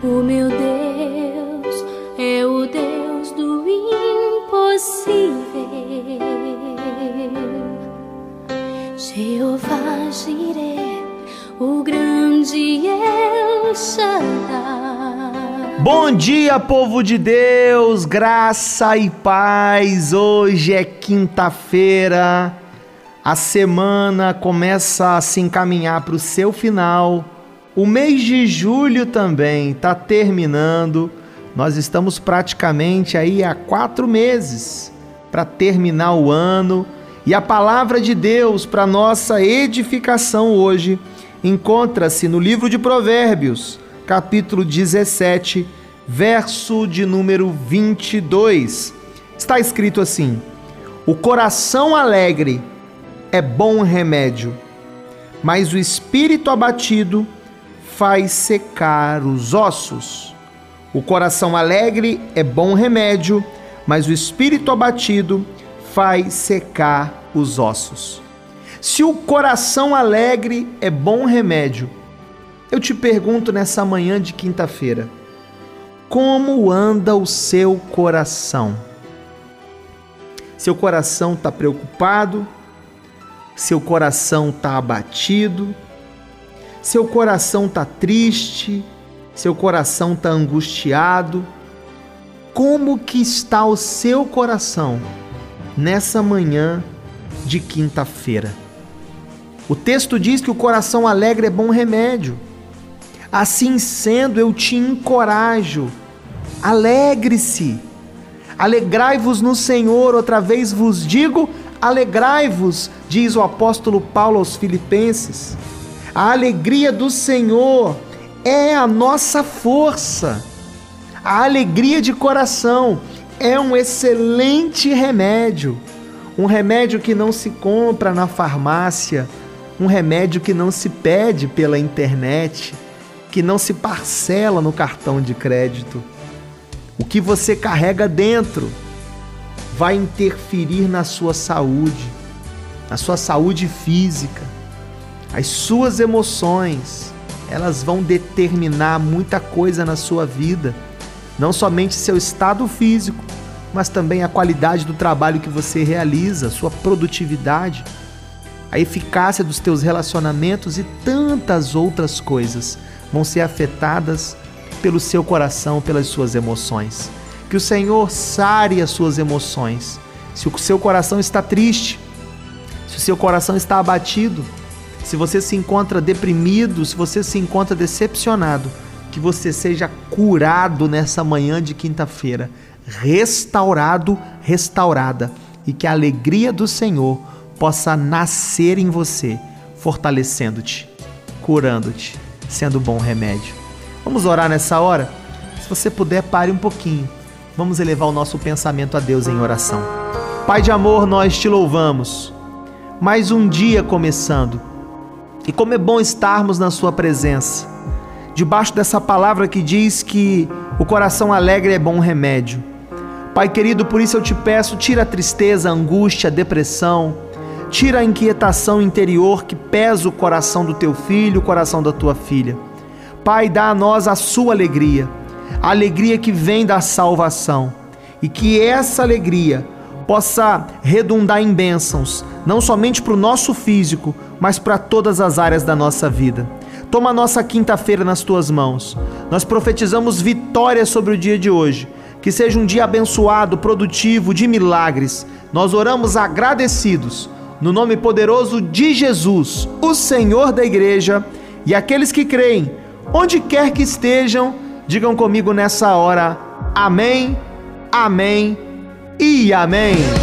O meu Deus é o Deus do impossível. Jeová Jireh, o grande El Shaddai. Bom dia, povo de Deus, graça e paz. Hoje é quinta-feira, a semana começa a se encaminhar para o seu final. O mês de julho também está terminando. Nós estamos praticamente aí há quatro meses para terminar o ano. E a palavra de Deus para nossa edificação hoje encontra-se no livro de Provérbios, capítulo 17, verso de número 22. Está escrito assim: O coração alegre é bom remédio, mas o espírito abatido faz secar os ossos. O coração alegre é bom remédio, mas o espírito abatido faz secar os ossos. Se o coração alegre é bom remédio, eu te pergunto nessa manhã de quinta-feira: como anda o seu coração? Seu coração está preocupado? Seu coração está abatido? Seu coração está triste, seu coração está angustiado. Como que está o seu coração nessa manhã de quinta-feira? O texto diz que o coração alegre é bom remédio. Assim sendo, eu te encorajo. Alegre-se. Alegrai-vos no Senhor, outra vez vos digo, alegrai-vos, diz o apóstolo Paulo aos Filipenses. A alegria do Senhor é a nossa força. A alegria de coração é um excelente remédio. Um remédio que não se compra na farmácia, um remédio que não se pede pela internet, que não se parcela no cartão de crédito. O que você carrega dentro vai interferir na sua saúde, na sua saúde física as suas emoções, elas vão determinar muita coisa na sua vida, não somente seu estado físico, mas também a qualidade do trabalho que você realiza, sua produtividade, a eficácia dos teus relacionamentos e tantas outras coisas vão ser afetadas pelo seu coração, pelas suas emoções. Que o Senhor sare as suas emoções. Se o seu coração está triste, se o seu coração está abatido, se você se encontra deprimido, se você se encontra decepcionado, que você seja curado nessa manhã de quinta-feira, restaurado, restaurada, e que a alegria do Senhor possa nascer em você, fortalecendo-te, curando-te, sendo bom remédio. Vamos orar nessa hora? Se você puder, pare um pouquinho. Vamos elevar o nosso pensamento a Deus em oração. Pai de amor, nós te louvamos. Mais um dia começando e como é bom estarmos na Sua presença, debaixo dessa palavra que diz que o coração alegre é bom remédio. Pai querido, por isso eu te peço, tira a tristeza, a angústia, a depressão, tira a inquietação interior que pesa o coração do teu filho, o coração da tua filha. Pai, dá a nós a sua alegria, a alegria que vem da salvação, e que essa alegria possa redundar em bênçãos, não somente para o nosso físico, mas para todas as áreas da nossa vida. Toma nossa quinta-feira nas tuas mãos. Nós profetizamos vitória sobre o dia de hoje. Que seja um dia abençoado, produtivo, de milagres. Nós oramos agradecidos, no nome poderoso de Jesus, o Senhor da igreja, e aqueles que creem, onde quer que estejam, digam comigo nessa hora: Amém, Amém e Amém.